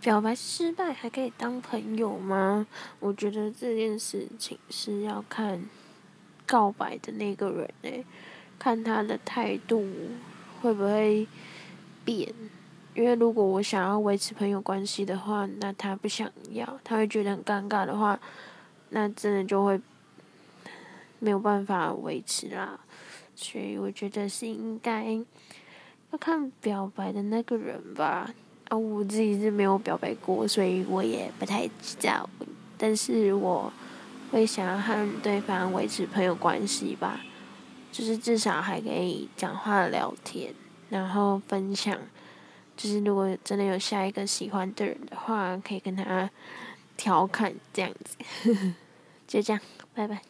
表白失败还可以当朋友吗？我觉得这件事情是要看告白的那个人诶，看他的态度会不会变。因为如果我想要维持朋友关系的话，那他不想要，他会觉得很尴尬的话，那真的就会没有办法维持啦。所以我觉得是应该要看表白的那个人吧。啊，我自己是没有表白过，所以我也不太知道。但是我会想要和对方维持朋友关系吧，就是至少还可以讲话聊天，然后分享。就是如果真的有下一个喜欢的人的话，可以跟他调侃这样子，就这样，拜拜。